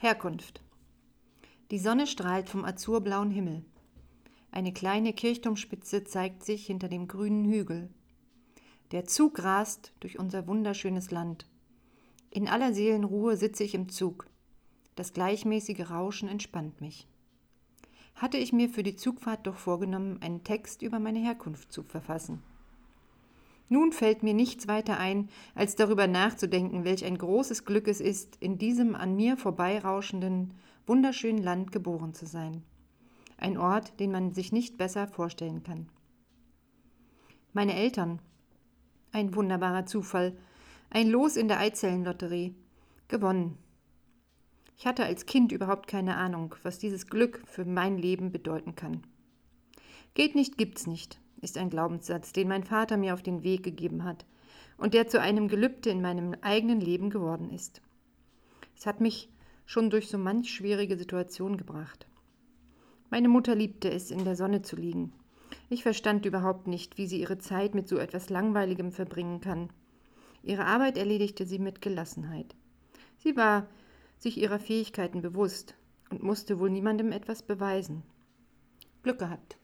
Herkunft. Die Sonne strahlt vom azurblauen Himmel. Eine kleine Kirchturmspitze zeigt sich hinter dem grünen Hügel. Der Zug rast durch unser wunderschönes Land. In aller Seelenruhe sitze ich im Zug. Das gleichmäßige Rauschen entspannt mich. Hatte ich mir für die Zugfahrt doch vorgenommen, einen Text über meine Herkunft zu verfassen. Nun fällt mir nichts weiter ein, als darüber nachzudenken, welch ein großes Glück es ist, in diesem an mir vorbeirauschenden, wunderschönen Land geboren zu sein. Ein Ort, den man sich nicht besser vorstellen kann. Meine Eltern. Ein wunderbarer Zufall. Ein Los in der Eizellenlotterie. Gewonnen. Ich hatte als Kind überhaupt keine Ahnung, was dieses Glück für mein Leben bedeuten kann. Geht nicht, gibt's nicht ist ein Glaubenssatz, den mein Vater mir auf den Weg gegeben hat und der zu einem Gelübde in meinem eigenen Leben geworden ist. Es hat mich schon durch so manch schwierige Situation gebracht. Meine Mutter liebte es, in der Sonne zu liegen. Ich verstand überhaupt nicht, wie sie ihre Zeit mit so etwas Langweiligem verbringen kann. Ihre Arbeit erledigte sie mit Gelassenheit. Sie war sich ihrer Fähigkeiten bewusst und musste wohl niemandem etwas beweisen. Glück gehabt.